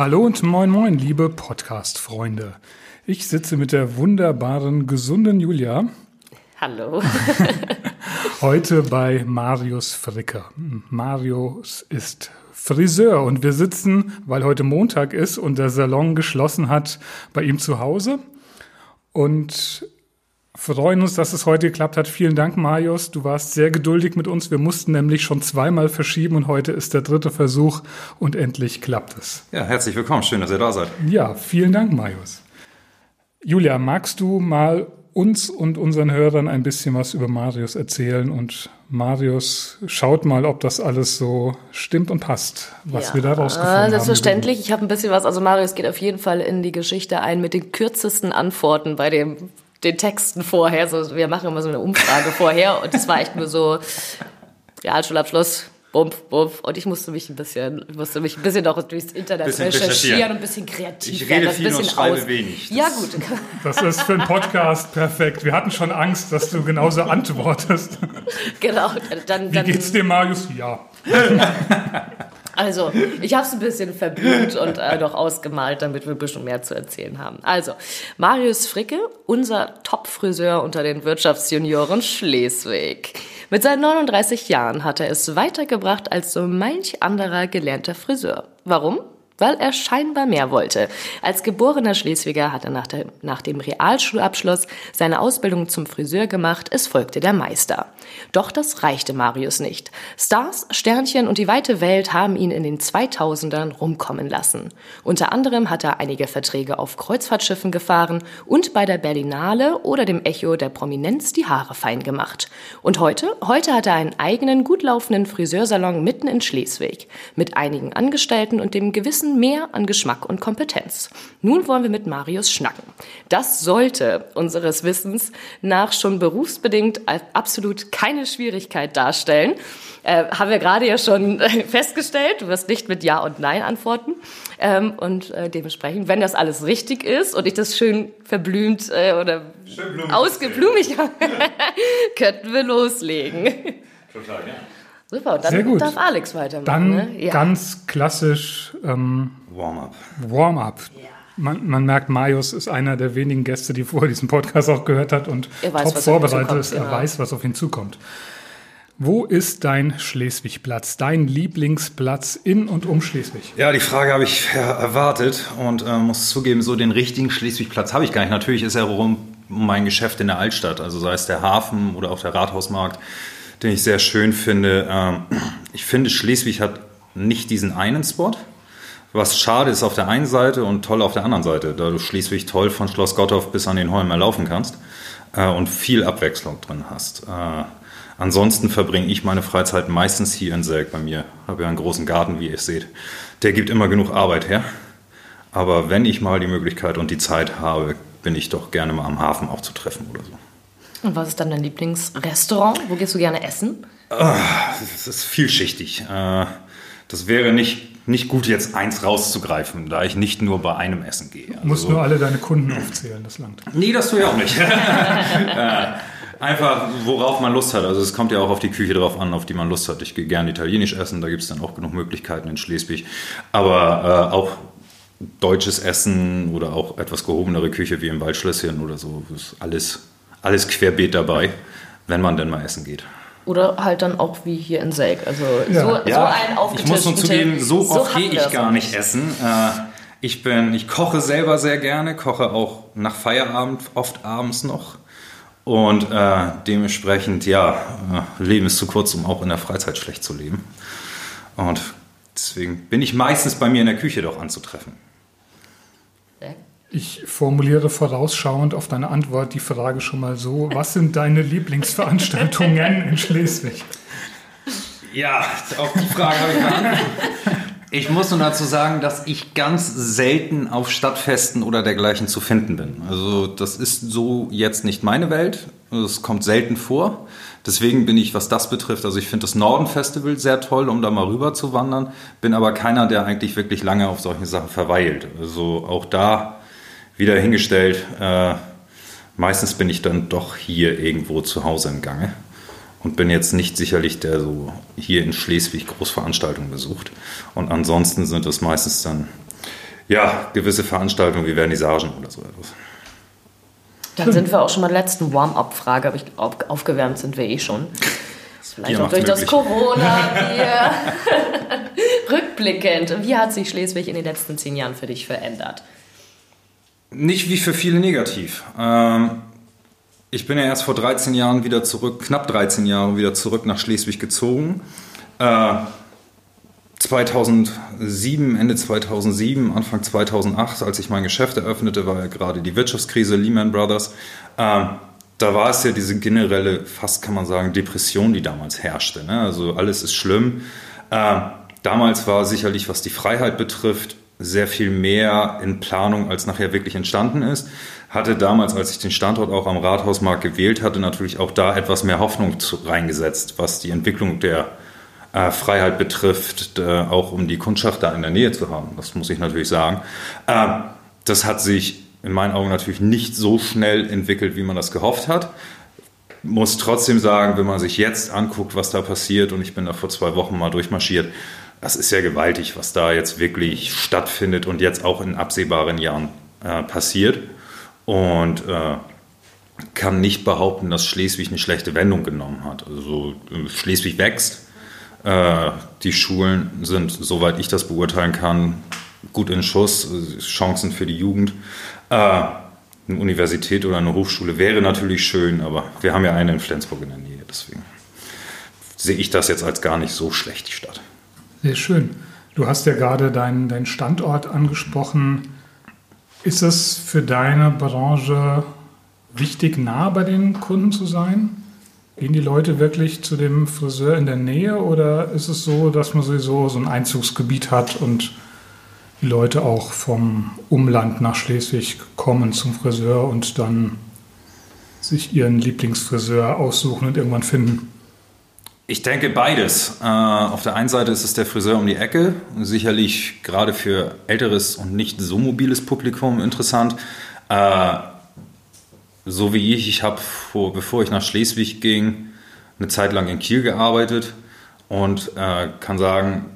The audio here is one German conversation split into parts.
Hallo und moin moin, liebe Podcast-Freunde. Ich sitze mit der wunderbaren, gesunden Julia. Hallo. Heute bei Marius Fricker. Marius ist Friseur und wir sitzen, weil heute Montag ist und der Salon geschlossen hat, bei ihm zu Hause. Und freuen uns, dass es heute geklappt hat. Vielen Dank, Marius. Du warst sehr geduldig mit uns. Wir mussten nämlich schon zweimal verschieben und heute ist der dritte Versuch und endlich klappt es. Ja, herzlich willkommen. Schön, dass ihr da seid. Ja, vielen Dank, Marius. Julia, magst du mal uns und unseren Hörern ein bisschen was über Marius erzählen und Marius schaut mal, ob das alles so stimmt und passt, was ja, wir da rausgefunden haben. Selbstverständlich, ich habe ein bisschen was, also Marius geht auf jeden Fall in die Geschichte ein mit den kürzesten Antworten bei dem den Texten vorher. So, wir machen immer so eine Umfrage vorher und das war echt nur so Realschulabschluss, Bump, bump. Und ich musste mich ein bisschen, musste mich ein bisschen noch durchs Internet recherchieren und ein bisschen kreativ ich werden. Ich rede viel und schreibe aus. wenig. Das ja, gut. Das ist für einen Podcast perfekt. Wir hatten schon Angst, dass du genauso antwortest. Genau. Dann, dann, Wie geht's dir, Marius? Ja. Also, ich habe es ein bisschen verblüht und äh, doch ausgemalt, damit wir ein bisschen mehr zu erzählen haben. Also, Marius Fricke, unser Top-Friseur unter den Wirtschaftsjunioren Schleswig. Mit seinen 39 Jahren hat er es weitergebracht als so manch anderer gelernter Friseur. Warum? Weil er scheinbar mehr wollte. Als geborener Schleswiger hat er nach, der, nach, dem Realschulabschluss seine Ausbildung zum Friseur gemacht, es folgte der Meister. Doch das reichte Marius nicht. Stars, Sternchen und die weite Welt haben ihn in den 2000ern rumkommen lassen. Unter anderem hat er einige Verträge auf Kreuzfahrtschiffen gefahren und bei der Berlinale oder dem Echo der Prominenz die Haare fein gemacht. Und heute? Heute hat er einen eigenen, gut laufenden Friseursalon mitten in Schleswig. Mit einigen Angestellten und dem gewissen bisschen mehr an Geschmack und Kompetenz. Nun wollen wir mit Marius schnacken. Das sollte unseres Wissens nach schon berufsbedingt absolut keine Schwierigkeit darstellen. Äh, haben wir gerade ja schon festgestellt. Du wirst nicht mit Ja und Nein antworten. Ähm, und äh, dementsprechend, wenn das alles richtig ist und ich das schön verblümt äh, oder schön ausgeblumigt habe, könnten wir loslegen. Total, ja. Super, dann Sehr gut. darf Alex weitermachen. Dann ne? ja. ganz klassisch ähm, Warm-up. Warm-up. Ja. Man, man, merkt, Marius ist einer der wenigen Gäste, die vorher diesen Podcast auch gehört hat und weiß, top vorbereitet ist. Genau. Er weiß, was auf ihn zukommt. Wo ist dein Schleswig-Platz, dein Lieblingsplatz in und um Schleswig? Ja, die Frage habe ich erwartet und äh, muss zugeben, so den richtigen Schleswig-Platz habe ich gar nicht. Natürlich ist er rum mein Geschäft in der Altstadt, also sei es der Hafen oder auch der Rathausmarkt den ich sehr schön finde. Ähm, ich finde, Schleswig hat nicht diesen einen Spot. Was schade ist auf der einen Seite und toll auf der anderen Seite, da du Schleswig toll von Schloss Gottorf bis an den Holm erlaufen kannst äh, und viel Abwechslung drin hast. Äh, ansonsten verbringe ich meine Freizeit meistens hier in Selk bei mir. Habe ja einen großen Garten, wie ihr seht. Der gibt immer genug Arbeit her. Aber wenn ich mal die Möglichkeit und die Zeit habe, bin ich doch gerne mal am Hafen auch zu treffen oder so. Und was ist dann dein Lieblingsrestaurant? Wo gehst du gerne essen? Das ist vielschichtig. Äh, das wäre nicht, nicht gut, jetzt eins rauszugreifen, da ich nicht nur bei einem Essen gehe. Also, musst nur alle deine Kunden aufzählen, das langt. Nee, das tue ich auch nicht. Äh, einfach, worauf man Lust hat. Also es kommt ja auch auf die Küche drauf an, auf die man Lust hat. Ich gehe gerne italienisch essen, da gibt es dann auch genug Möglichkeiten in Schleswig. Aber äh, auch deutsches Essen oder auch etwas gehobenere Küche wie im Waldschlösschen oder so, ist alles alles querbeet dabei, wenn man denn mal essen geht. Oder halt dann auch wie hier in Selk. Also ja. so, ja, so ein Ich muss nun zugeben, so, so oft gehe ich gar nicht essen. Äh, ich, bin, ich koche selber sehr gerne, koche auch nach Feierabend oft abends noch. Und äh, dementsprechend, ja, äh, Leben ist zu kurz, um auch in der Freizeit schlecht zu leben. Und deswegen bin ich meistens bei mir in der Küche doch anzutreffen. Ich formuliere vorausschauend auf deine Antwort die Frage schon mal so: Was sind deine Lieblingsveranstaltungen in Schleswig? Ja, auf die Frage habe ich geantwortet. Ich muss nur dazu sagen, dass ich ganz selten auf Stadtfesten oder dergleichen zu finden bin. Also das ist so jetzt nicht meine Welt. Es kommt selten vor. Deswegen bin ich, was das betrifft, also ich finde das Norden-Festival sehr toll, um da mal rüber zu wandern. Bin aber keiner, der eigentlich wirklich lange auf solchen Sachen verweilt. Also auch da wieder hingestellt. Äh, meistens bin ich dann doch hier irgendwo zu Hause im Gange und bin jetzt nicht sicherlich der so hier in Schleswig Großveranstaltungen besucht. Und ansonsten sind es meistens dann ja gewisse Veranstaltungen wie Vernissagen oder so etwas. Dann sind wir auch schon mal der letzten Warm-up-Frage, aber ich glaube, aufgewärmt sind wir eh schon. Vielleicht Bier auch durch möglich. das Corona-Bier. Rückblickend, wie hat sich Schleswig in den letzten zehn Jahren für dich verändert? Nicht wie für viele negativ. Ähm, ich bin ja erst vor 13 Jahren wieder zurück, knapp 13 Jahre wieder zurück nach Schleswig gezogen. Äh, 2007, Ende 2007, Anfang 2008, als ich mein Geschäft eröffnete, war ja gerade die Wirtschaftskrise Lehman Brothers. Äh, da war es ja diese generelle, fast kann man sagen, Depression, die damals herrschte. Ne? Also alles ist schlimm. Äh, damals war sicherlich, was die Freiheit betrifft, sehr viel mehr in Planung, als nachher wirklich entstanden ist hatte damals, als ich den Standort auch am Rathausmarkt gewählt hatte, natürlich auch da etwas mehr Hoffnung zu, reingesetzt, was die Entwicklung der äh, Freiheit betrifft, äh, auch um die Kundschaft da in der Nähe zu haben. Das muss ich natürlich sagen. Äh, das hat sich in meinen Augen natürlich nicht so schnell entwickelt, wie man das gehofft hat. Muss trotzdem sagen, wenn man sich jetzt anguckt, was da passiert, und ich bin da vor zwei Wochen mal durchmarschiert, das ist ja gewaltig, was da jetzt wirklich stattfindet und jetzt auch in absehbaren Jahren äh, passiert und äh, kann nicht behaupten, dass Schleswig eine schlechte Wendung genommen hat. Also Schleswig wächst. Äh, die Schulen sind, soweit ich das beurteilen kann, gut in Schuss. Chancen für die Jugend. Äh, eine Universität oder eine Hochschule wäre natürlich schön, aber wir haben ja eine in Flensburg in der Nähe. Deswegen sehe ich das jetzt als gar nicht so schlecht, die Stadt. Sehr schön. Du hast ja gerade deinen, deinen Standort angesprochen. Ist es für deine Branche wichtig, nah bei den Kunden zu sein? Gehen die Leute wirklich zu dem Friseur in der Nähe oder ist es so, dass man sowieso so ein Einzugsgebiet hat und die Leute auch vom Umland nach Schleswig kommen zum Friseur und dann sich ihren Lieblingsfriseur aussuchen und irgendwann finden? Ich denke beides. Äh, auf der einen Seite ist es der Friseur um die Ecke, sicherlich gerade für älteres und nicht so mobiles Publikum interessant. Äh, so wie ich, ich habe, bevor ich nach Schleswig ging, eine Zeit lang in Kiel gearbeitet und äh, kann sagen,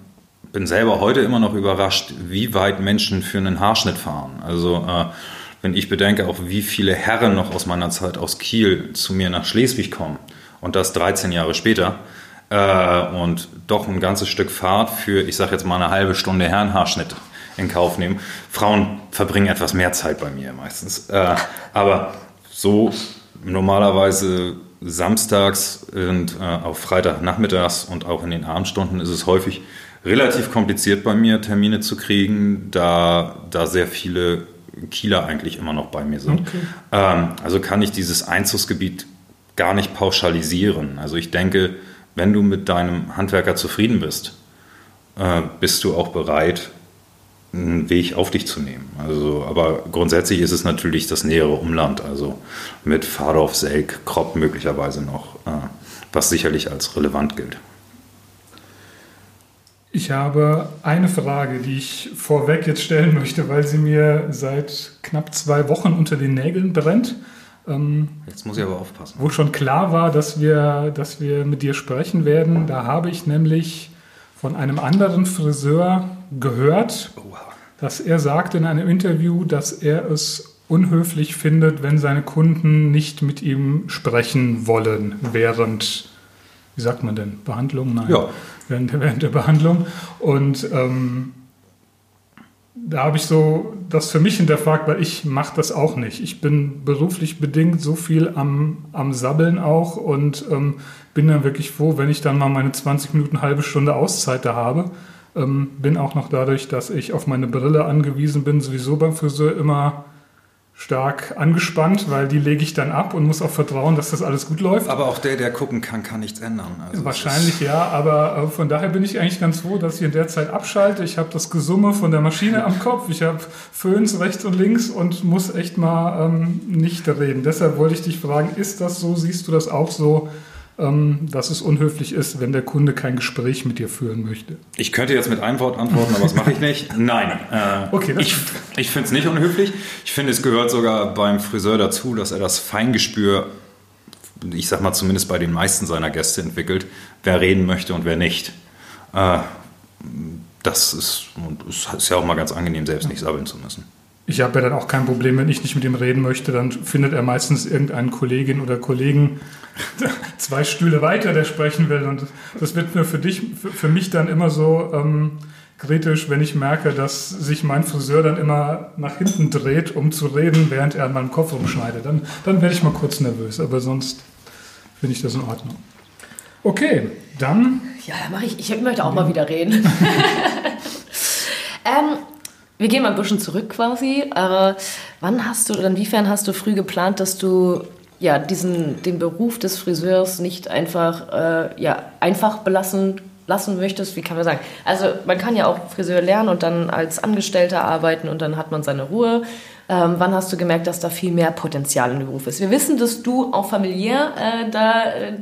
bin selber heute immer noch überrascht, wie weit Menschen für einen Haarschnitt fahren. Also wenn ich bedenke, auch wie viele Herren noch aus meiner Zeit aus Kiel zu mir nach Schleswig kommen und das 13 Jahre später, und doch ein ganzes Stück Fahrt für, ich sage jetzt mal eine halbe Stunde Herrenhaarschnitt in Kauf nehmen. Frauen verbringen etwas mehr Zeit bei mir meistens. Äh, aber so normalerweise samstags und äh, auf Freitagnachmittags und auch in den Abendstunden ist es häufig relativ kompliziert bei mir, Termine zu kriegen, da, da sehr viele Kieler eigentlich immer noch bei mir sind. Okay. Ähm, also kann ich dieses Einzugsgebiet gar nicht pauschalisieren. Also ich denke, wenn du mit deinem Handwerker zufrieden bist, äh, bist du auch bereit, einen Weg auf dich zu nehmen. Also, aber grundsätzlich ist es natürlich das nähere Umland, also mit Fahrdorf, Selk, Kropp möglicherweise noch, äh, was sicherlich als relevant gilt. Ich habe eine Frage, die ich vorweg jetzt stellen möchte, weil sie mir seit knapp zwei Wochen unter den Nägeln brennt. Ähm, Jetzt muss ich aber aufpassen. Wo schon klar war, dass wir, dass wir mit dir sprechen werden. Da habe ich nämlich von einem anderen Friseur gehört, Oha. dass er sagte in einem Interview, dass er es unhöflich findet, wenn seine Kunden nicht mit ihm sprechen wollen während, wie sagt man denn, Behandlung? Nein. Ja. Während, während der Behandlung. Und ähm, da habe ich so das für mich hinterfragt, weil ich mache das auch nicht. Ich bin beruflich bedingt so viel am, am Sabbeln auch und ähm, bin dann wirklich froh, wenn ich dann mal meine 20 Minuten, halbe Stunde Auszeit da habe. Ähm, bin auch noch dadurch, dass ich auf meine Brille angewiesen bin, sowieso beim Friseur immer stark angespannt, weil die lege ich dann ab und muss auch vertrauen, dass das alles gut läuft. Aber auch der, der gucken kann, kann nichts ändern. Also Wahrscheinlich ja, aber äh, von daher bin ich eigentlich ganz froh, dass ich in der Zeit abschalte. Ich habe das Gesumme von der Maschine am Kopf, ich habe Föhns rechts und links und muss echt mal ähm, nicht reden. Deshalb wollte ich dich fragen, ist das so? Siehst du das auch so? Ähm, dass es unhöflich ist, wenn der Kunde kein Gespräch mit dir führen möchte? Ich könnte jetzt mit einem Wort antworten, aber das mache ich nicht. Nein. Äh, okay, ich ich finde es nicht unhöflich. Ich finde, es gehört sogar beim Friseur dazu, dass er das Feingespür, ich sag mal zumindest bei den meisten seiner Gäste entwickelt, wer reden möchte und wer nicht. Äh, das ist, ist ja auch mal ganz angenehm, selbst nicht sabbeln zu müssen. Ich habe ja dann auch kein Problem, wenn ich nicht mit ihm reden möchte, dann findet er meistens irgendeinen Kollegin oder Kollegen zwei Stühle weiter, der sprechen will. Und das wird mir für dich, für, mich dann immer so ähm, kritisch, wenn ich merke, dass sich mein Friseur dann immer nach hinten dreht, um zu reden, während er an meinem Kopf rumschneidet. Dann, dann werde ich mal kurz nervös, aber sonst finde ich das in Ordnung. Okay, dann. Ja, mache ich. Ich möchte auch mal wieder reden. ähm, wir gehen mal ein bisschen zurück quasi. Aber wann hast du oder inwiefern hast du früh geplant, dass du ja, diesen, den Beruf des Friseurs nicht einfach, äh, ja, einfach belassen lassen möchtest? Wie kann man sagen? Also man kann ja auch Friseur lernen und dann als Angestellter arbeiten und dann hat man seine Ruhe. Ähm, wann hast du gemerkt, dass da viel mehr Potenzial dem Beruf ist? Wir wissen, dass du auch familiär äh, da äh,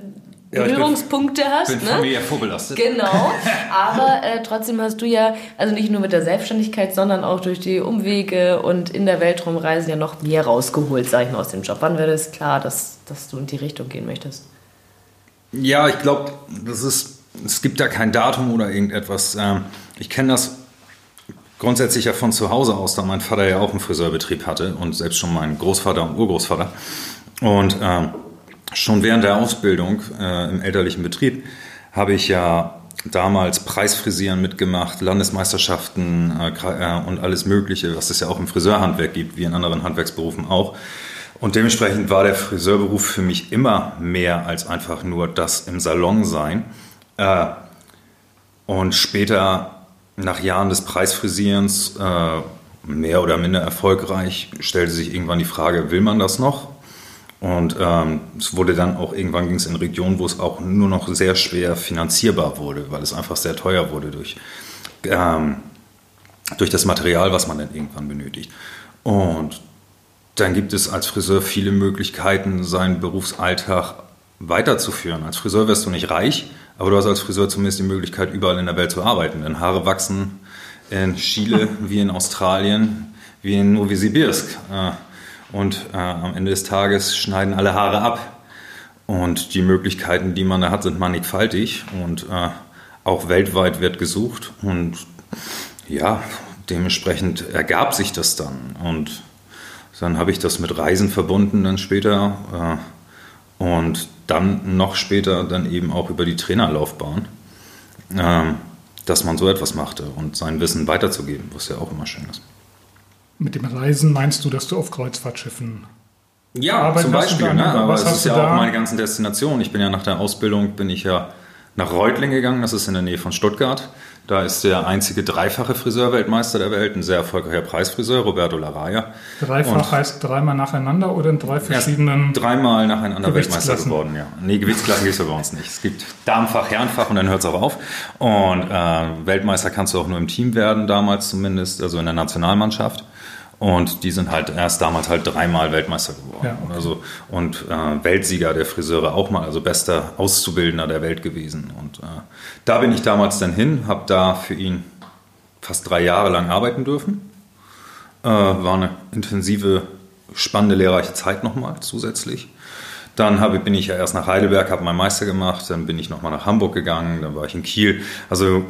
Berührungspunkte ja, hast. Ich bin ne? familiär vorbelastet. Genau, aber äh, trotzdem hast du ja, also nicht nur mit der Selbstständigkeit, sondern auch durch die Umwege und in der Welt rumreisen ja noch mehr rausgeholt, sag ich mal, aus dem Job. Wann wäre es klar, dass, dass du in die Richtung gehen möchtest? Ja, ich glaube, das ist, es gibt da kein Datum oder irgendetwas. Ähm, ich kenne das grundsätzlich ja von zu Hause aus, da mein Vater ja auch einen Friseurbetrieb hatte und selbst schon mein Großvater und Urgroßvater. Und ähm, schon während der Ausbildung äh, im elterlichen Betrieb habe ich ja damals Preisfrisieren mitgemacht, Landesmeisterschaften äh, äh, und alles Mögliche, was es ja auch im Friseurhandwerk gibt, wie in anderen Handwerksberufen auch. Und dementsprechend war der Friseurberuf für mich immer mehr als einfach nur das im Salon sein. Äh, und später, nach Jahren des Preisfrisierens, äh, mehr oder minder erfolgreich, stellte sich irgendwann die Frage, will man das noch? Und ähm, es wurde dann auch irgendwann ging es in Regionen, wo es auch nur noch sehr schwer finanzierbar wurde, weil es einfach sehr teuer wurde durch, ähm, durch das Material, was man dann irgendwann benötigt. Und dann gibt es als Friseur viele Möglichkeiten, seinen Berufsalltag weiterzuführen. Als Friseur wirst du nicht reich, aber du hast als Friseur zumindest die Möglichkeit, überall in der Welt zu arbeiten. Denn Haare wachsen in Chile wie in Australien, wie in Novosibirsk. Äh, und äh, am Ende des Tages schneiden alle Haare ab. Und die Möglichkeiten, die man da hat, sind mannigfaltig und äh, auch weltweit wird gesucht. Und ja, dementsprechend ergab sich das dann. Und dann habe ich das mit Reisen verbunden dann später. Äh, und dann noch später dann eben auch über die Trainerlaufbahn, äh, dass man so etwas machte und sein Wissen weiterzugeben, was ja auch immer schön ist. Mit dem Reisen meinst du, dass du auf Kreuzfahrtschiffen ja, zum Beispiel. Ne? Aber es ist ja auch meine ganzen Destinationen. Ich bin ja nach der Ausbildung, bin ich ja nach Reutlingen gegangen, das ist in der Nähe von Stuttgart. Da ist der einzige dreifache Friseurweltmeister der Welt, ein sehr erfolgreicher Preisfriseur, Roberto Laraya. Dreifach und heißt dreimal nacheinander oder in drei verschiedenen? Dreimal nacheinander Weltmeister geworden, ja. Nee, Gewichtsklassen gibt es bei uns nicht. Es gibt Darmfach, Herrenfach und dann hört es auch auf. Und äh, Weltmeister kannst du auch nur im Team werden, damals zumindest, also in der Nationalmannschaft. Und die sind halt erst damals halt dreimal Weltmeister geworden. Ja, okay. also, und äh, Weltsieger der Friseure auch mal, also bester Auszubildender der Welt gewesen. Und äh, da bin ich damals dann hin, habe da für ihn fast drei Jahre lang arbeiten dürfen. Äh, war eine intensive, spannende, lehrreiche Zeit nochmal zusätzlich. Dann habe, bin ich ja erst nach Heidelberg, habe meinen Meister gemacht, dann bin ich nochmal nach Hamburg gegangen, dann war ich in Kiel. Also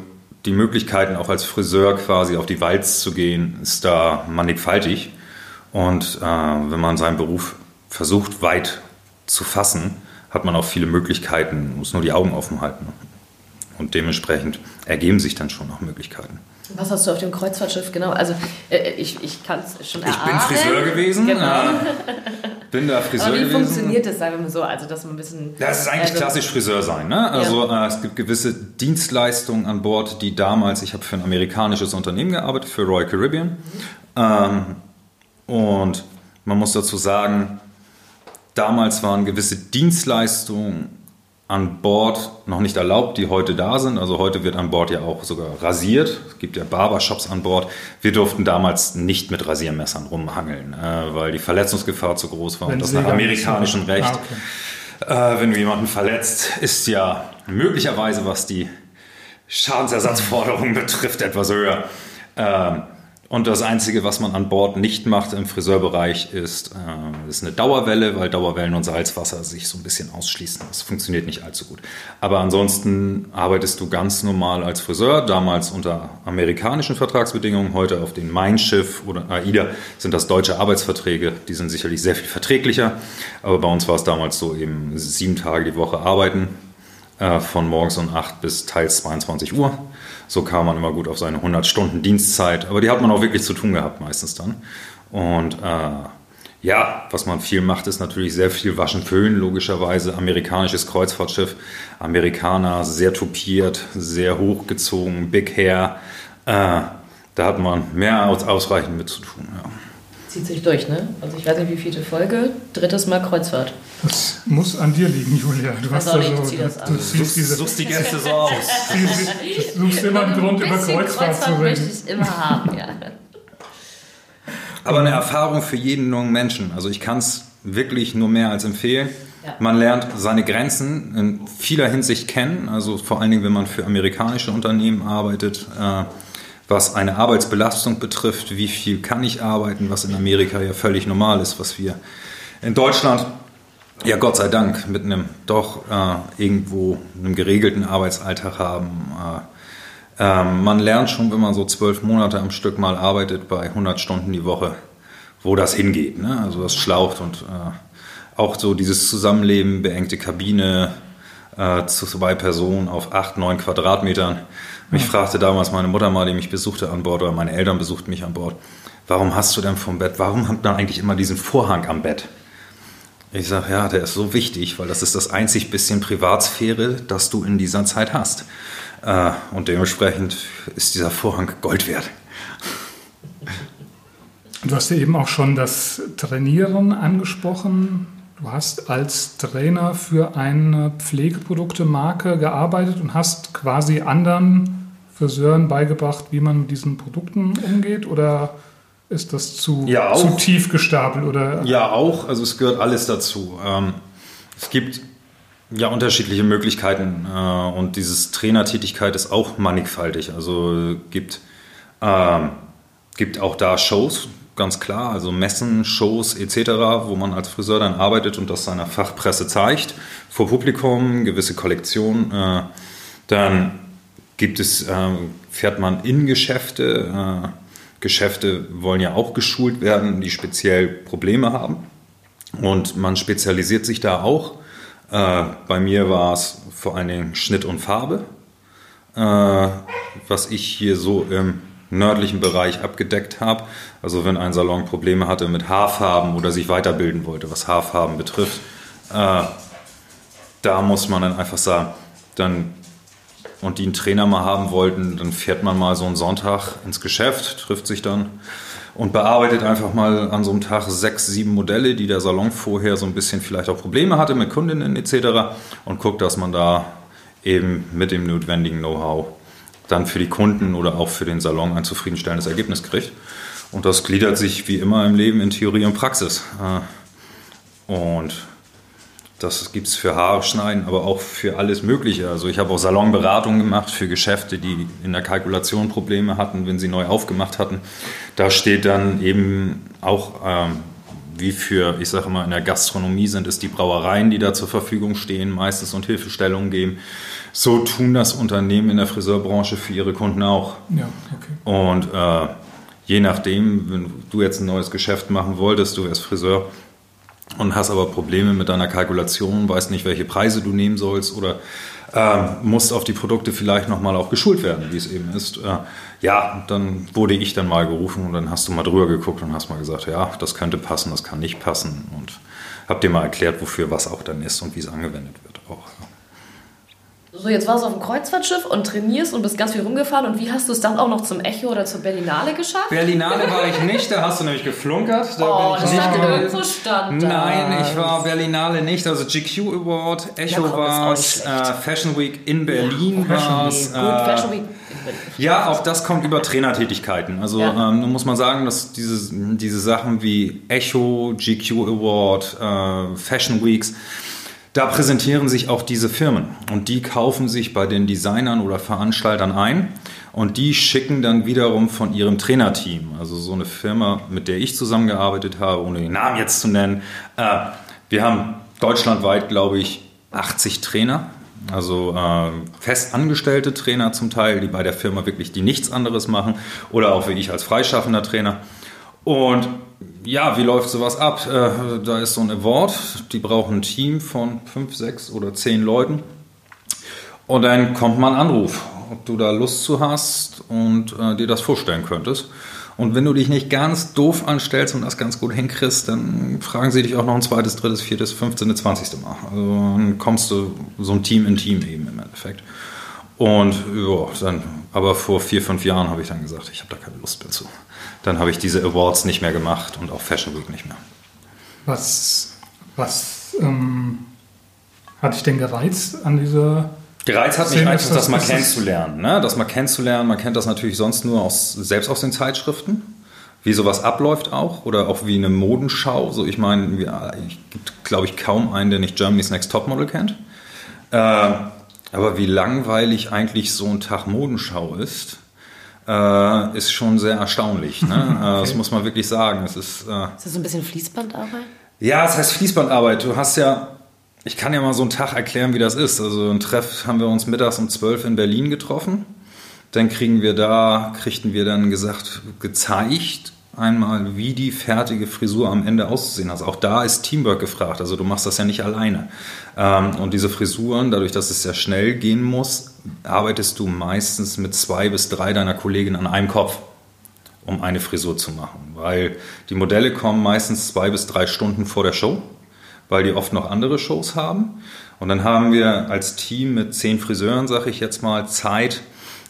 die Möglichkeiten auch als Friseur quasi auf die Walz zu gehen, ist da mannigfaltig. Und äh, wenn man seinen Beruf versucht weit zu fassen, hat man auch viele Möglichkeiten, muss nur die Augen offen halten. Und dementsprechend ergeben sich dann schon noch Möglichkeiten. Was hast du auf dem Kreuzfahrtschiff genau? Also äh, ich, ich kann es schon erahnen. Ich bin Friseur gewesen. Genau. bin da Friseur Aber wie gewesen. funktioniert das, sagen wir mal so? Also dass man ein bisschen... Das ist eigentlich also, klassisch Friseur sein. Ne? Also ja. äh, es gibt gewisse Dienstleistungen an Bord, die damals, ich habe für ein amerikanisches Unternehmen gearbeitet, für Royal Caribbean. Ähm, und Man muss dazu sagen, damals waren gewisse Dienstleistungen an Bord noch nicht erlaubt, die heute da sind. Also heute wird an Bord ja auch sogar rasiert. Es gibt ja Barbershops an Bord. Wir durften damals nicht mit Rasiermessern rumhangeln, äh, weil die Verletzungsgefahr zu groß war. Wenn und das Sie nach amerikanischem Recht. Ah, Äh, wenn du jemanden verletzt, ist ja möglicherweise, was die Schadensersatzforderungen betrifft, etwas höher. Ähm, und das Einzige, was man an Bord nicht macht im Friseurbereich, ist, äh, ist eine Dauerwelle, weil Dauerwellen und Salzwasser sich so ein bisschen ausschließen. Das funktioniert nicht allzu gut. Aber ansonsten arbeitest du ganz normal als Friseur, damals unter amerikanischen Vertragsbedingungen, heute auf den Mein Schiff oder AIDA sind das deutsche Arbeitsverträge. Die sind sicherlich sehr viel verträglicher. Aber bei uns war es damals so eben sieben Tage die Woche arbeiten, äh, von morgens um 8 bis teils 22 Uhr. So kam man immer gut auf seine 100 Stunden Dienstzeit. Aber die hat man auch wirklich zu tun gehabt meistens dann. Und äh, ja, was man viel macht, ist natürlich sehr viel Waschen, Föhn, logischerweise. Amerikanisches Kreuzfahrtschiff. Amerikaner, sehr tupiert, sehr hochgezogen, Big Hair. Äh, da hat man mehr als ausreichend mit zu tun. Ja. Zieht sich durch, ne? Also ich weiß nicht, wie viele Folge. Drittes Mal Kreuzfahrt. Das muss an dir liegen, Julia. Du hast da so, das du ziehst diese, Suchst die Gäste so aus. du suchst immer einen Grund, über bisschen Kreuzfahrt zu möchte reden. ich immer haben, ja. Aber eine Erfahrung für jeden jungen Menschen. Also ich kann es wirklich nur mehr als empfehlen. Ja. Man lernt seine Grenzen in vieler Hinsicht kennen. Also vor allen Dingen, wenn man für amerikanische Unternehmen arbeitet, äh, was eine Arbeitsbelastung betrifft, wie viel kann ich arbeiten, was in Amerika ja völlig normal ist, was wir in Deutschland ja Gott sei Dank mit einem doch äh, irgendwo einem geregelten Arbeitsalltag haben. Äh, ähm, man lernt schon, wenn man so zwölf Monate am Stück mal arbeitet, bei 100 Stunden die Woche, wo das hingeht. Ne? Also das schlaucht und äh, auch so dieses Zusammenleben, beengte Kabine, äh, zu zwei Personen auf acht, neun Quadratmetern. Mich fragte damals meine Mutter mal, die mich besuchte an Bord, oder meine Eltern besuchten mich an Bord, warum hast du denn vom Bett, warum hat man eigentlich immer diesen Vorhang am Bett? Ich sage, ja, der ist so wichtig, weil das ist das einzig bisschen Privatsphäre, das du in dieser Zeit hast. Äh, und dementsprechend ist dieser Vorhang Gold wert. Du hast ja eben auch schon das Trainieren angesprochen. Du hast als Trainer für eine Pflegeproduktemarke gearbeitet und hast quasi anderen Friseuren beigebracht, wie man mit diesen Produkten umgeht? Oder ist das zu, Ja, zu tief gestapelt? Oder? Ja, auch. Also es gehört alles dazu. Ähm, es gibt ja unterschiedliche Möglichkeiten äh, und dieses Trainertätigkeit ist auch mannigfaltig. Also gibt, ähm, gibt auch da Shows, ganz klar, also Messen, Shows etc., wo man als Friseur dann arbeitet und das seiner Fachpresse zeigt, vor Publikum, gewisse Kollektionen. Äh, dann gibt es, äh, fährt man in Geschäfte. Geschäfte wollen ja auch geschult werden, die speziell Probleme haben. Und man spezialisiert sich da auch. Äh, bei mir war es vor allen Dingen Schnitt und Farbe, äh, was ich hier so im nördlichen Bereich abgedeckt habe. Also wenn ein Salon Probleme hatte mit Haarfarben oder sich weiterbilden wollte, was Haarfarben betrifft, äh, da muss man dann einfach sagen, dann und die einen Trainer mal haben wollten, dann fährt man mal so einen Sonntag ins Geschäft, trifft sich dann und bearbeitet einfach mal an so einem Tag sechs, sieben Modelle, die der Salon vorher so ein bisschen vielleicht auch Probleme hatte mit Kundinnen etc. und guckt, dass man da eben mit dem notwendigen Know-how dann für die Kunden oder auch für den Salon ein zufriedenstellendes Ergebnis kriegt. Und das gliedert sich wie immer im Leben in Theorie und Praxis. Äh, Und das gibt es für Haarschneiden, aber auch für alles Mögliche. Also ich habe auch Salonberatungen gemacht für Geschäfte, die in der Kalkulation Probleme hatten, wenn sie neu aufgemacht hatten. Da steht dann eben auch, ähm, wie für, ich sage immer, in der Gastronomie sind es die Brauereien, die da zur Verfügung stehen, meistens und Hilfestellungen geben. So tun das Unternehmen in der Friseurbranche für ihre Kunden auch. Ja, okay. Und äh, je nachdem, wenn du jetzt ein neues Geschäft machen wolltest, du wärst Friseur und hast aber Probleme mit deiner Kalkulation, weißt nicht, welche Preise du nehmen sollst oder äh, musst auf die Produkte vielleicht nochmal auch geschult werden, wie es eben ist. Äh, ja, dann wurde ich dann mal gerufen und dann hast du mal drüber geguckt und hast mal gesagt, ja, das könnte passen, das kann nicht passen und hab dir mal erklärt, wofür was auch dann ist und wie es angewendet wird auch. Ja. So, jetzt warst du auf dem Kreuzfahrtschiff und trainierst und bist ganz viel rumgefahren. Und wie hast du es dann auch noch zum Echo oder zur Berlinale geschafft? Berlinale war ich nicht, da hast du nämlich geflunkert. Da oh, bin ich das nicht stand gewesen. irgendwo stand. Nein, ich war Berlinale nicht. Also GQ Award, Echo auch war es, äh, Fashion Week in Berlin war es. Gut, Fashion Week. Ja, auch das kommt über Trainertätigkeiten. Also Ja. ähm, muss man sagen, dass diese, diese Sachen wie Echo, GQ Award, äh, Fashion Weeks, da präsentieren sich auch diese Firmen. Und die kaufen sich bei den Designern oder Veranstaltern ein. Und die schicken dann wiederum von ihrem Trainerteam, also so eine Firma, mit der ich zusammengearbeitet habe, ohne den Namen jetzt zu nennen. Äh, wir haben deutschlandweit, glaube ich, 80 Trainer, also äh, fest angestellte Trainer zum Teil, die bei der Firma wirklich die nichts anderes machen. Oder auch wie ich als freischaffender Trainer. Und ja, wie läuft sowas ab? Äh, da ist so ein Award, die brauchen ein Team von fünf, sechs oder zehn Leuten. Und dann kommt mal ein Anruf, ob du da Lust zu hast und äh, dir das vorstellen könntest. Und wenn du dich nicht ganz doof anstellst und das ganz gut hinkriegst, dann fragen sie dich auch noch ein zweites, drittes, viertes, 15., 20. Mal. Also dann kommst du so ein Team in Team eben im Endeffekt. Und ja, dann, aber vor vier, fünf Jahren habe ich dann gesagt, ich habe da keine Lust mehr zu. Dann habe ich diese Awards nicht mehr gemacht und auch Fashion Week nicht mehr. Was, was ähm, hat dich denn gereizt an dieser Gereizt hat mich einfach, das- das mal kennenzulernen. Ne? Das mal kennenzulernen. Man kennt das natürlich sonst nur aus, selbst aus den Zeitschriften. Wie sowas abläuft auch. Oder auch wie eine Modenschau. So, ich meine, es gibt, glaube ich, kaum einen, der nicht Germany's Next Topmodel kennt. Äh, aber wie langweilig eigentlich so ein Tag Modenschau ist, äh, ist schon sehr erstaunlich. Ne? äh, das muss man wirklich sagen. Es ist... Äh, Ist das so ein bisschen Fließbandarbeit? ja, es heißt Fließbandarbeit. Du hast ja, ich kann ja mal so einen Tag erklären, wie das ist. Also ein Treff haben wir uns mittags um 12 in Berlin getroffen. Dann kriegen wir da, kriegten wir dann gesagt, gezeigt einmal, wie die fertige Frisur am Ende auszusehen hat. Also auch da ist Teamwork gefragt. Also du machst das ja nicht alleine. Ähm, und diese Frisuren, dadurch, dass es sehr schnell gehen muss, arbeitest du meistens mit zwei bis drei deiner Kolleginnen an einem Kopf um eine Frisur zu machen. Weil die Modelle kommen meistens zwei bis drei Stunden vor der Show, weil die oft noch andere Shows haben. Und dann haben wir als Team mit zehn Friseuren, sage ich jetzt mal, Zeit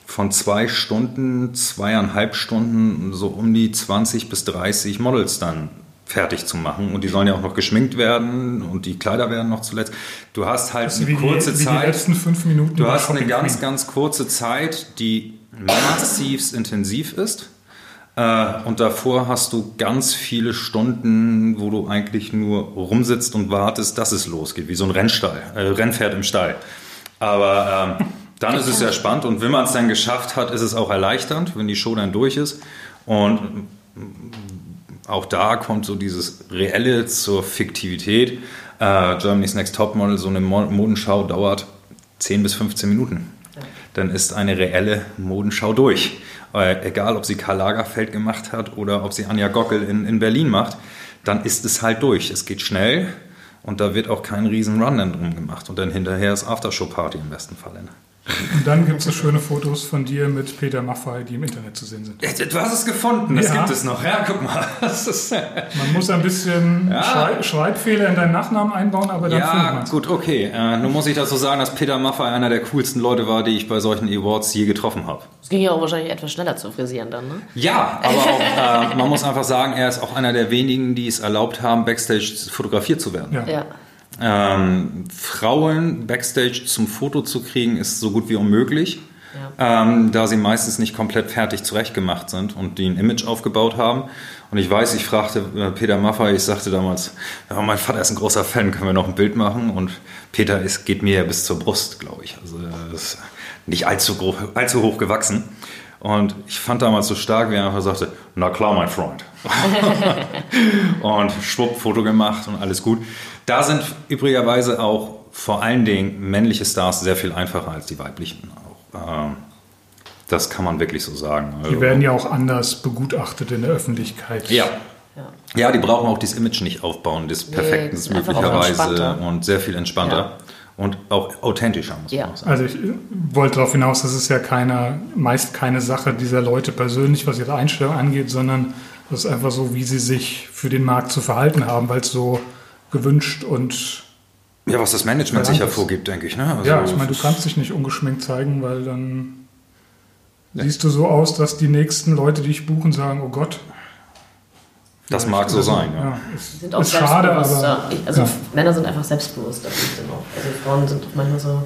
von zwei Stunden, zweieinhalb Stunden, so um die 20 bis 30 Models dann fertig zu machen. Und die sollen ja auch noch geschminkt werden und die Kleider werden noch zuletzt. Du hast halt eine kurze die, wie die Zeit. letzten fünf Minuten Du hast eine ganz, ganz kurze Zeit, die massivst intensiv ist. Äh, Und davor hast du ganz viele Stunden, wo du eigentlich nur rumsitzt und wartest, dass es losgeht, wie so ein Rennstall, äh, Rennpferd im Stall. Aber ähm, dann ist es sehr spannend und wenn man es dann geschafft hat, ist es auch erleichternd, wenn die Show dann durch ist. Und auch da kommt so dieses Reelle zur Fiktivität. Äh, Germany's Next Topmodel, so eine Mo- Modenschau dauert 10 bis 15 Minuten. Dann ist eine reelle Modenschau durch. Äh, egal, ob sie Karl Lagerfeld gemacht hat oder ob sie Anja Gockel in, in Berlin macht, dann ist es halt durch. Es geht schnell und da wird auch kein riesen Run dann drum gemacht. Und dann hinterher ist Aftershow-Party im besten Falle. Und dann gibt es so schöne Fotos von dir mit Peter Maffay, die im Internet zu sehen sind. Du hast es gefunden, das Ja. gibt es noch. Ja, guck mal. Das ist, Man muss ein bisschen Ja. Schrei Schreibfehler in deinen Nachnamen einbauen, aber dann findet ja, man es. gut, okay. Äh, nun muss ich dazu sagen, dass Peter Maffay einer der coolsten Leute war, die ich bei solchen Awards je getroffen habe. Es ging ja auch wahrscheinlich etwas schneller zu frisieren dann, ne? Ja, aber auch, äh, man muss einfach sagen, er ist auch einer der wenigen, die es erlaubt haben, Backstage fotografiert zu werden. Ja. Ja. Ähm, Frauen Backstage zum Foto zu kriegen, ist so gut wie unmöglich, ähm, da sie meistens nicht komplett fertig zurechtgemacht sind und die ein Image aufgebaut haben. Und ich weiß, ich fragte äh, Peter Maffay, ich sagte damals, ja, mein Vater ist ein großer Fan, können wir noch ein Bild machen? Und Peter ist, geht mir ja bis zur Brust, glaube ich. Also er ist nicht allzu, allzu hoch gewachsen. Und ich fand damals so stark, wie er einfach sagte, na klar, mein Freund. und schwupp, Foto gemacht und alles gut. Da sind übrigerweise auch vor allen Dingen männliche Stars sehr viel einfacher als die weiblichen. Auch, ähm, das kann man wirklich so sagen. Also, Die werden ja auch anders begutachtet in der Öffentlichkeit. ja. Ja, die brauchen auch dieses Image nicht aufbauen, des Perfekten ist einfach auch möglicherweise und sehr viel entspannter und auch authentischer, muss Ja. man auch sagen. Also ich wollte darauf hinaus, das ist ja keine, meist keine Sache dieser Leute persönlich, was ihre Einstellung angeht, sondern das ist einfach so, wie sie sich für den Markt zu verhalten haben, weil es so gewünscht und Ja, was das Management sich hervorgibt, denke ich. Ne? Also ja, ich meine, du kannst dich nicht ungeschminkt zeigen, weil dann ja. siehst du so aus, dass die nächsten Leute, die dich buchen, sagen, oh Gott. Das mag so sein. Ja. ja ist, sind auch ist schade, aber also ja. Männer sind einfach selbstbewusst. Also Frauen sind manchmal so, ah,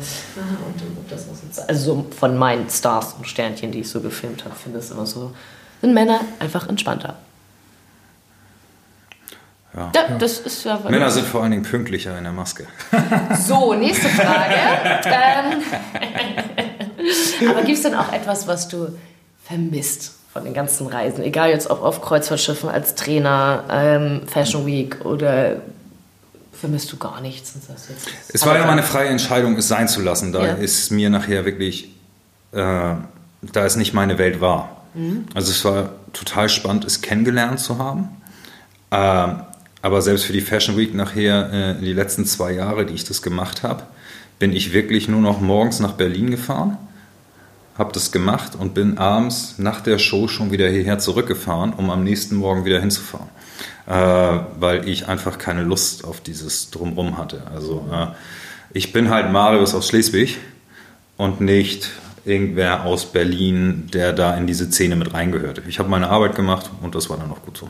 und, und das ist also so von meinen Stars und Sternchen, die ich so gefilmt habe, finde ich es immer so, sind Männer einfach entspannter. Ja. ja, das ist ja. Männer sind vor allen Dingen pünktlicher in der Maske. So, nächste Frage. ähm, aber gibt es denn auch etwas, was du vermisst von den ganzen Reisen? Egal jetzt ob auf Kreuzfahrtschiffen als Trainer, ähm, Fashion Week oder vermisst du gar nichts? es war ja meine freie Entscheidung, es sein zu lassen. Da ja. ist mir nachher wirklich, äh, da es nicht meine Welt war. Mhm. Also es war total spannend, es kennengelernt zu haben. Ähm, aber selbst für die Fashion Week nachher, äh, die letzten zwei Jahre, die ich das gemacht habe, bin ich wirklich nur noch morgens nach Berlin gefahren, habe das gemacht und bin abends nach der Show schon wieder hierher zurückgefahren, um am nächsten Morgen wieder hinzufahren. Äh, weil ich einfach keine Lust auf dieses Drumrum hatte. Also äh, ich bin halt Marius aus Schleswig und nicht irgendwer aus Berlin, der da in diese Szene mit reingehörte. Ich habe meine Arbeit gemacht und das war dann auch gut so.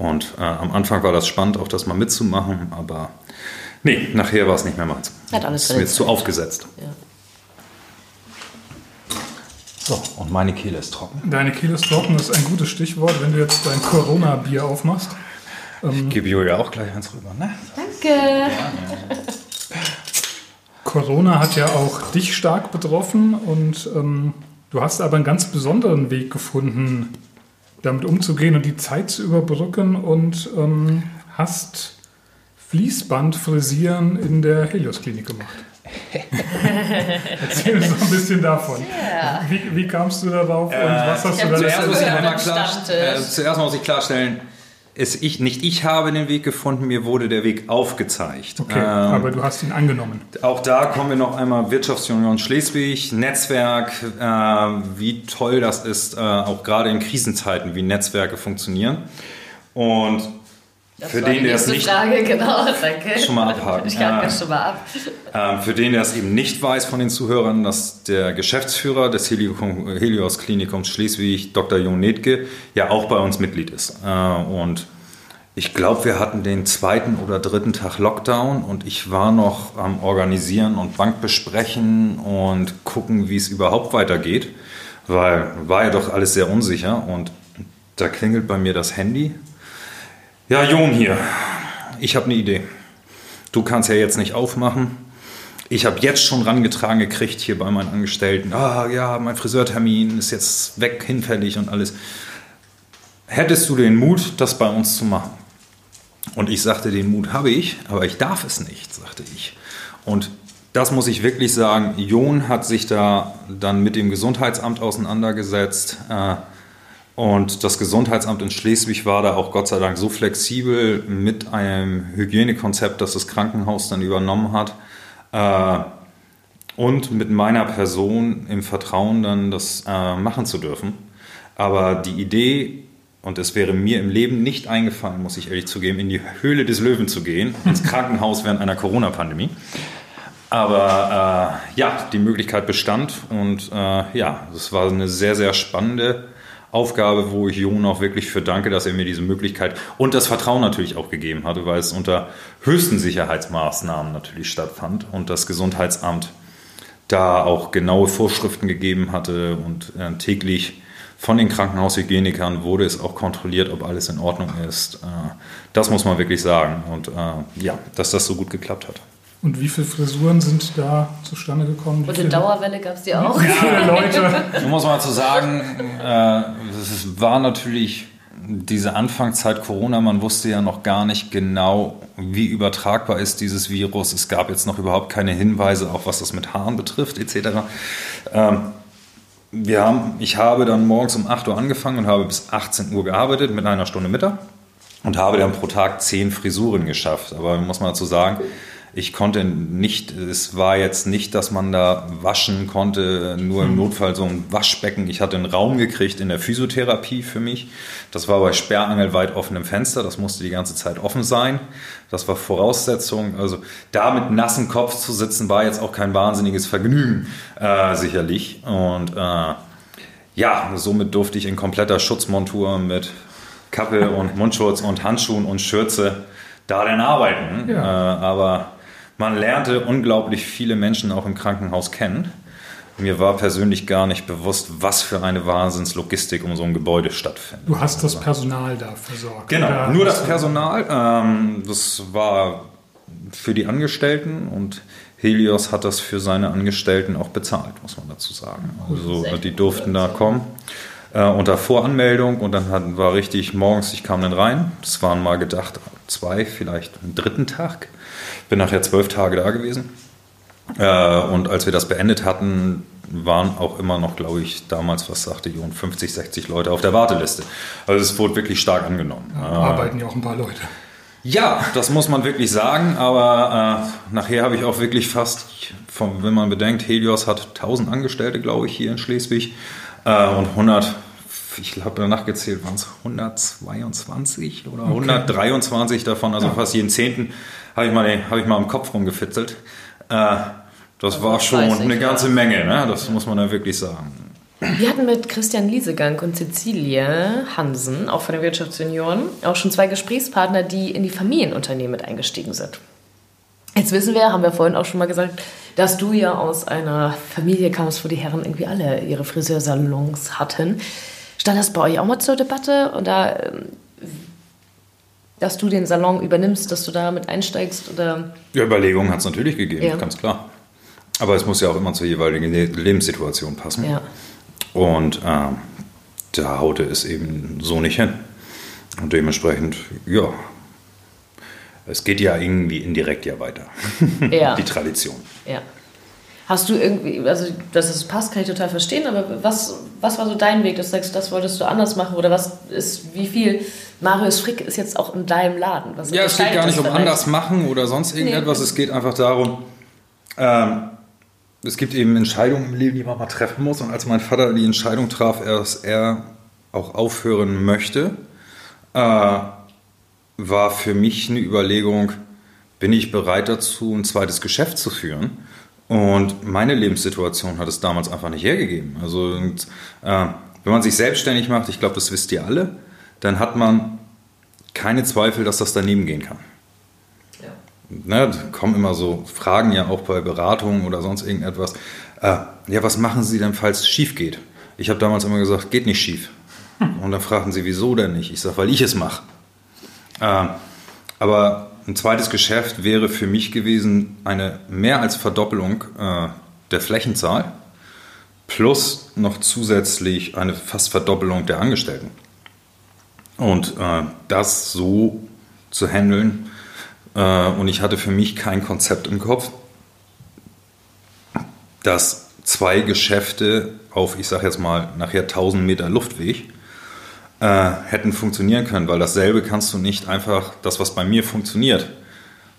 Und äh, am Anfang war das spannend, auch das mal mitzumachen, aber nee, nachher war es nicht mehr meins. Hat alles ist mir zu aufgesetzt. Ja. So, und meine Kehle ist trocken. Deine Kehle ist trocken, das ist ein gutes Stichwort, wenn du jetzt dein Corona-Bier aufmachst. Ähm, ich gebe Julia auch gleich eins rüber, ne? Danke. Corona hat ja auch dich stark betroffen und ähm, du hast aber einen ganz besonderen Weg gefunden, damit umzugehen und die Zeit zu überbrücken und ähm, hast Fließbandfrisieren in der Helios-Klinik gemacht. Erzähl uns noch ein bisschen davon. Yeah. Wie, wie, kamst du darauf äh, und was hast du da zuerst muss, ich äh, zuerst muss ich klarstellen, es ich, nicht ich habe den Weg gefunden, mir wurde der Weg aufgezeigt. Okay, ähm, aber du hast ihn angenommen. Auch da kommen wir noch einmal Wirtschaftsunion Schleswig, Netzwerk, äh, wie toll das ist, äh, auch gerade in Krisenzeiten, wie Netzwerke funktionieren. Und das für den, der es nicht Frage, genau, danke. schon mal abhaken. Ich ja. schon mal ab. Ähm, für den, der es eben nicht weiß von den Zuhörern, dass der Geschäftsführer des Helios Klinikums Schleswig, Dr. Jon Netke, ja auch bei uns Mitglied ist. Äh, und ich glaube, wir hatten den zweiten oder dritten Tag Lockdown und ich war noch am Organisieren und Bank besprechen und gucken, wie es überhaupt weitergeht, weil war ja doch alles sehr unsicher und da klingelt bei mir das Handy ja, Jon hier. Ich habe eine Idee. Du kannst ja jetzt nicht aufmachen. Ich habe jetzt schon rangetragen gekriegt hier bei meinen Angestellten. Ah ja, mein Friseurtermin ist jetzt weg, hinfällig und alles. Hättest du den Mut, das bei uns zu machen? Und ich sagte, den Mut habe ich, aber ich darf es nicht, sagte ich. Und das muss ich wirklich sagen. Jon hat sich da dann mit dem Gesundheitsamt auseinandergesetzt. Äh, und das Gesundheitsamt in Schleswig war da auch Gott sei Dank so flexibel mit einem Hygienekonzept, das das Krankenhaus dann übernommen hat. Äh, und mit meiner Person im Vertrauen dann das äh, machen zu dürfen. Aber die Idee, und es wäre mir im Leben nicht eingefallen, muss ich ehrlich zugeben, in die Höhle des Löwen zu gehen, ins Krankenhaus während einer Corona-Pandemie. Aber äh, ja, die Möglichkeit bestand und äh, ja, es war eine sehr, sehr spannende Aufgabe, wo ich Jungen auch wirklich für danke, dass er mir diese Möglichkeit und das Vertrauen natürlich auch gegeben hatte, weil es unter höchsten Sicherheitsmaßnahmen natürlich stattfand und das Gesundheitsamt da auch genaue Vorschriften gegeben hatte und äh, täglich von den Krankenhaushygienikern wurde es auch kontrolliert, ob alles in Ordnung ist. Äh, das muss man wirklich sagen und äh, ja, dass das so gut geklappt hat. Und wie viele Frisuren sind da zustande gekommen? Wie und in Dauerwelle gab es die auch. Wie viele Leute? Ich muss mal zu sagen, äh, es war natürlich diese Anfangszeit Corona, man wusste ja noch gar nicht genau, wie übertragbar ist dieses Virus. Es gab jetzt noch überhaupt keine Hinweise, auch was das mit Haaren betrifft, etc. Ähm, wir haben, ich habe dann morgens um 8 Uhr angefangen und habe bis 18 Uhr gearbeitet mit einer Stunde Mittag und habe dann pro Tag 10 Frisuren geschafft. Aber muss man dazu sagen, ich konnte nicht, es war jetzt nicht, dass man da waschen konnte, nur im hm. Notfall so ein Waschbecken. Ich hatte einen Raum gekriegt in der Physiotherapie für mich. Das war bei Sperrangel weit offenem Fenster. Das musste die ganze Zeit offen sein. Das war Voraussetzung. Also da mit nassem Kopf zu sitzen, war jetzt auch kein wahnsinniges Vergnügen, äh, sicherlich. Und äh, ja, somit durfte ich in kompletter Schutzmontur mit Kappe und Mundschutz und Handschuhen und Schürze da dann arbeiten. Ja. Äh, aber man lernte unglaublich viele Menschen auch im Krankenhaus kennen. Mir war persönlich gar nicht bewusst, was für eine Wahnsinnslogistik um so ein Gebäude stattfindet. Du hast das Personal da versorgt. Genau, oder? nur das Personal. Ähm, das war für die Angestellten und Helios hat das für seine Angestellten auch bezahlt, muss man dazu sagen. Also die durften da kommen äh, unter Voranmeldung und dann hat, war richtig morgens, ich kam dann rein. Das waren mal gedacht zwei, vielleicht einen dritten Tag. Bin nachher zwölf Tage da gewesen. Äh, und als wir das beendet hatten, waren auch immer noch, glaube ich, damals, was sagte Jon, 50, 60 Leute auf der Warteliste. Also es wurde wirklich stark angenommen. Ja, arbeiten ja auch ein paar Leute. Ja, das muss man wirklich sagen, aber äh, nachher habe ich auch wirklich fast, wenn man bedenkt, Helios hat 1000 Angestellte, glaube ich, hier in Schleswig äh, und 100 ich habe danach gezählt, waren es 122 oder okay. 123 davon, also ja. fast jeden Zehnten habe ich, mal, hab ich mal im Kopf rumgefitzelt. Äh, das also war schon eine ganze ja. Menge, ne? das muss man ja wirklich sagen. Wir hatten mit Christian Liesegang und Cecilie Hansen, auch von den Wirtschaftsjunioren, auch schon zwei Gesprächspartner, die in die Familienunternehmen mit eingestiegen sind. Jetzt wissen wir, haben wir vorhin auch schon mal gesagt, dass du ja aus einer Familie kamst, wo die Herren irgendwie alle ihre Friseursalons hatten. Stand das bei euch auch mal zur Debatte? Oder ähm, dass du den Salon übernimmst, dass du da mit einsteigst? Oder? Ja, Überlegungen hat es natürlich gegeben, ja. ganz klar. Aber es muss ja auch immer zur jeweiligen Lebenssituation passen. Ja. Und äh, da haute es eben so nicht hin. Und dementsprechend, ja, es geht ja irgendwie indirekt ja weiter. Ja. Die Tradition. Ja. Hast du irgendwie, also dass es passt, kann ich total verstehen, aber was, was war so dein Weg, dass du sagst, das wolltest du anders machen oder was ist, wie viel Marius Frick ist jetzt auch in deinem Laden? Was ja, es geht gar nicht um anders machen oder sonst irgendetwas, nee. es geht einfach darum, ähm, es gibt eben Entscheidungen im Leben, die man mal treffen muss und als mein Vater die Entscheidung traf, dass er auch aufhören möchte, äh, war für mich eine Überlegung, bin ich bereit dazu, ein zweites Geschäft zu führen? Und meine Lebenssituation hat es damals einfach nicht hergegeben. Also und, äh, wenn man sich selbstständig macht, ich glaube, das wisst ihr alle, dann hat man keine Zweifel, dass das daneben gehen kann. Ja. Ne, kommen immer so Fragen ja auch bei Beratungen oder sonst irgendetwas. Äh, ja, was machen Sie denn, falls es schief geht? Ich habe damals immer gesagt, geht nicht schief. Und dann fragen sie, wieso denn nicht? Ich sage, weil ich es mache. Äh, aber ein zweites Geschäft wäre für mich gewesen eine mehr als Verdoppelung äh, der Flächenzahl plus noch zusätzlich eine fast Verdoppelung der Angestellten. Und äh, das so zu handeln, äh, und ich hatte für mich kein Konzept im Kopf, dass zwei Geschäfte auf, ich sage jetzt mal, nachher 1000 Meter Luftweg äh, hätten funktionieren können, weil dasselbe kannst du nicht einfach, das, was bei mir funktioniert,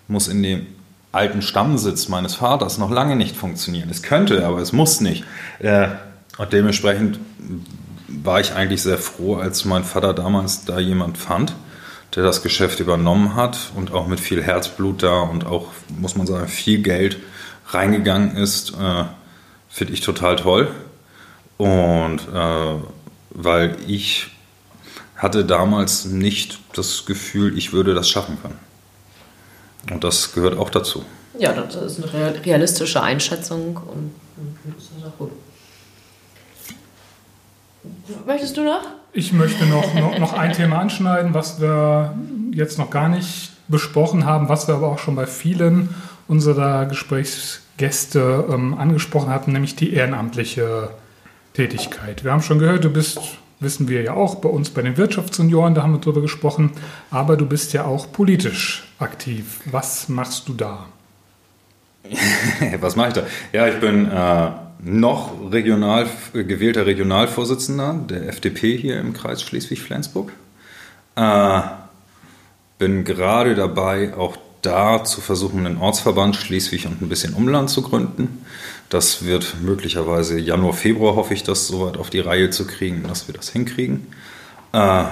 muss in dem alten Stammsitz meines Vaters noch lange nicht funktionieren. Es könnte, aber es muss nicht. Äh, und dementsprechend war ich eigentlich sehr froh, als mein Vater damals da jemand fand, der das Geschäft übernommen hat und auch mit viel Herzblut da und auch, muss man sagen, viel Geld reingegangen ist. Äh, Finde ich total toll. Und äh, weil ich hatte damals nicht das Gefühl, ich würde das schaffen können. Und das gehört auch dazu. Ja, das ist eine realistische Einschätzung und das ist auch gut. Möchtest du noch? Ich möchte noch, noch, noch ein Thema anschneiden, was wir jetzt noch gar nicht besprochen haben, was wir aber auch schon bei vielen unserer Gesprächsgäste ähm, angesprochen hatten, nämlich die ehrenamtliche Tätigkeit. Wir haben schon gehört, du bist wissen wir ja auch bei uns bei den Wirtschaftssenioren, da haben wir drüber gesprochen, aber du bist ja auch politisch aktiv. Was machst du da? Was mache ich da? Ja, ich bin äh, noch regional, gewählter Regionalvorsitzender der FDP hier im Kreis Schleswig-Flensburg. Äh, bin gerade dabei, auch da zu versuchen, einen Ortsverband Schleswig und ein bisschen Umland zu gründen. Das wird möglicherweise Januar, Februar, hoffe ich, das soweit auf die Reihe zu kriegen, dass wir das hinkriegen. Äh,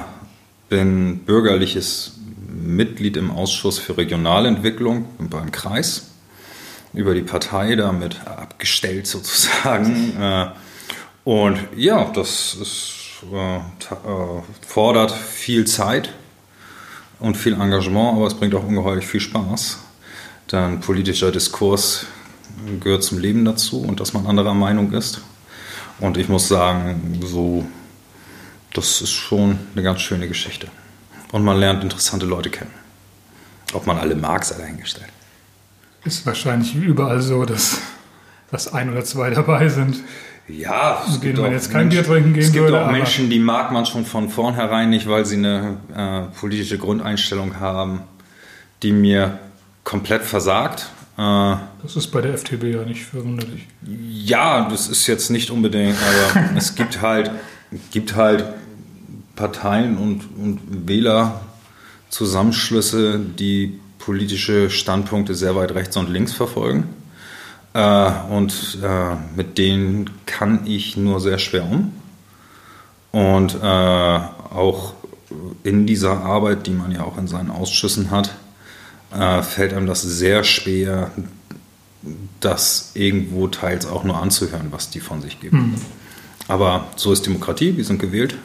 bin bürgerliches Mitglied im Ausschuss für Regionalentwicklung beim Kreis. Über die Partei damit abgestellt sozusagen. Äh, und ja, das ist, äh, äh, fordert viel Zeit und viel Engagement, aber es bringt auch ungeheuerlich viel Spaß. Denn politischer Diskurs gehört zum Leben dazu und dass man anderer Meinung ist. Und ich muss sagen, so, das ist schon eine ganz schöne Geschichte. Und man lernt interessante Leute kennen. Ob man alle mag, sei dahingestellt. Ist wahrscheinlich überall so, dass, dass ein oder zwei dabei sind. Ja, es gibt man jetzt kein Bier trinken gehen Es gibt würde, auch Menschen, die mag man schon von vornherein nicht, weil sie eine äh, politische Grundeinstellung haben, die mir komplett versagt. Äh, Das ist bei der FDP ja nicht verwunderlich. ja, das ist jetzt nicht unbedingt, aber es gibt halt, gibt halt Parteien und, und Wählerzusammenschlüsse, die politische Standpunkte sehr weit rechts und links verfolgen. Äh, und äh, mit denen kann ich nur sehr schwer um. Und äh, auch in dieser Arbeit, die man ja auch in seinen Ausschüssen hat, äh, fällt einem das sehr schwer, das irgendwo teils auch nur anzuhören, was die von sich geben. Aber so ist Demokratie, die sind gewählt.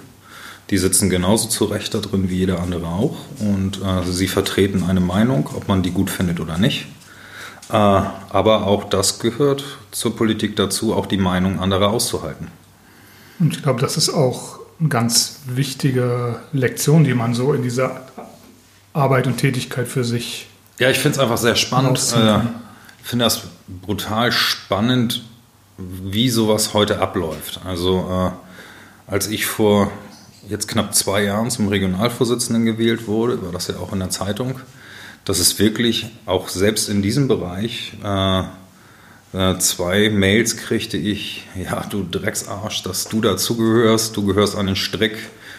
Die sitzen genauso zu Recht da drin wie jeder andere auch. Und äh, sie vertreten eine Meinung, ob man die gut findet oder nicht. Äh, aber auch das gehört zur Politik dazu, auch die Meinung anderer auszuhalten. Und ich glaube, das ist auch eine ganz wichtige Lektion, die man so in dieser Arbeit und Tätigkeit für sich. Ja, ich finde es einfach sehr spannend. Äh. Ich finde das brutal spannend, wie sowas heute abläuft. Also äh, als ich vor jetzt knapp zwei Jahren zum Regionalvorsitzenden gewählt wurde, war das ja auch in der Zeitung, dass es wirklich auch selbst in diesem Bereich äh, äh, zwei Mails kriegte ich, ja du Drecksarsch, dass du dazugehörst, du gehörst an den Strick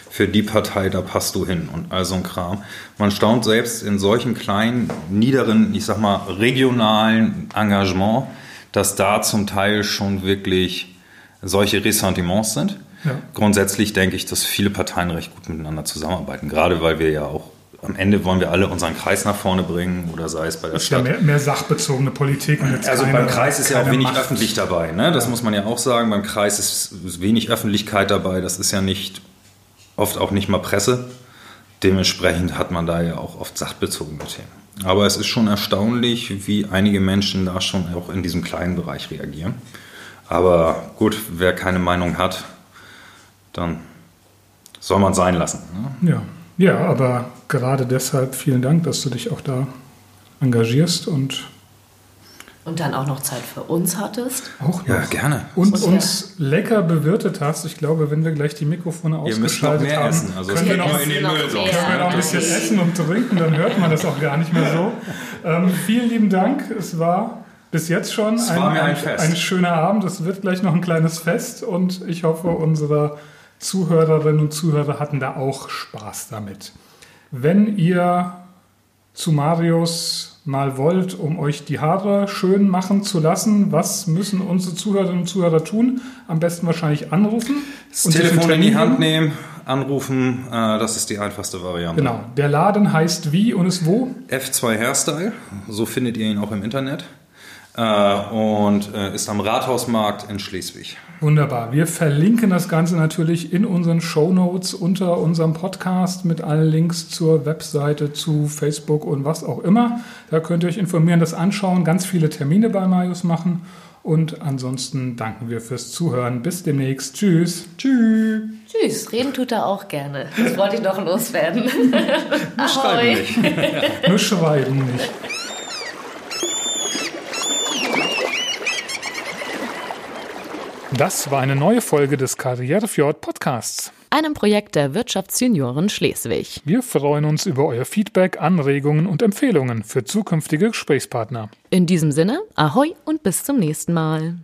für die Partei, da passt du hin und all so ein Kram. Man staunt selbst in solchen kleinen, niederen, ich sag mal, regionalen Engagement, dass da zum Teil schon wirklich solche Ressentiments sind. Ja. Grundsätzlich denke ich, dass viele Parteien recht gut miteinander zusammenarbeiten, gerade weil wir ja auch am Ende wollen wir alle unseren Kreis nach vorne bringen oder sei es bei der ist ja Stadt. mehr, mehr sachbezogene Politik. Und jetzt Also keine, beim Kreis ist ja auch wenig Macht. öffentlich dabei. Ne? Das muss man ja auch sagen. Beim Kreis ist ist wenig Öffentlichkeit dabei. Das ist ja nicht oft auch nicht mal Presse. Dementsprechend hat man da ja auch oft sachbezogene Themen. Aber es ist schon erstaunlich, wie einige Menschen da schon auch in diesem kleinen Bereich reagieren. Aber gut, wer keine Meinung hat, dann soll man sein lassen. Ne? Ja. Ja, aber gerade deshalb vielen Dank, dass du dich auch da engagierst und Und dann auch noch Zeit für uns hattest. auch noch Ja, gerne. und Muss ja- uns lecker bewirtet hast. Ich glaube, wenn wir gleich die Mikrofone ausgeschaltet mehr haben, essen. Also können wir geht noch in den noch können wir noch ein bisschen essen und trinken, dann hört man das auch gar nicht mehr so. Ähm, vielen lieben Dank. Es war bis jetzt schon ein Fest. ein schöner Abend. Es wird gleich noch ein kleines Fest und ich hoffe, unsere Zuhörerinnen und Zuhörer hatten da auch Spaß damit. Wenn ihr zu Marius mal wollt, um euch die Haare schön machen zu lassen, was müssen unsere Zuhörerinnen und Zuhörer tun? Am besten wahrscheinlich anrufen. Das und Telefon in die Hand nehmen. nehmen, anrufen, äh, das ist die einfachste Variante. Genau. Der Laden heißt wie und ist wo? F2 Hairstyle, so findet ihr ihn auch im Internet. Äh, und äh, ist am Rathausmarkt in Schleswig. Wunderbar. Wir verlinken das Ganze natürlich in unseren Show Notes unter unserem Podcast mit allen Links zur Webseite, zu Facebook und was auch immer. Da könnt ihr euch informieren, das anschauen, ganz viele Termine bei Marius machen. Und ansonsten danken wir fürs Zuhören. Bis demnächst. Tschüss. Tschüss. Tschüss, reden tut er auch gerne. Das wollte ich noch loswerden. Schreiben Ahoi. nicht. Nur schreiben nicht. Das war eine neue Folge des Karrierefjord Podcasts. Einem Projekt der Wirtschaftsjunioren Schleswig. Wir freuen uns über euer Feedback, Anregungen und Empfehlungen für zukünftige Gesprächspartner. In diesem Sinne, Ahoi und bis zum nächsten Mal.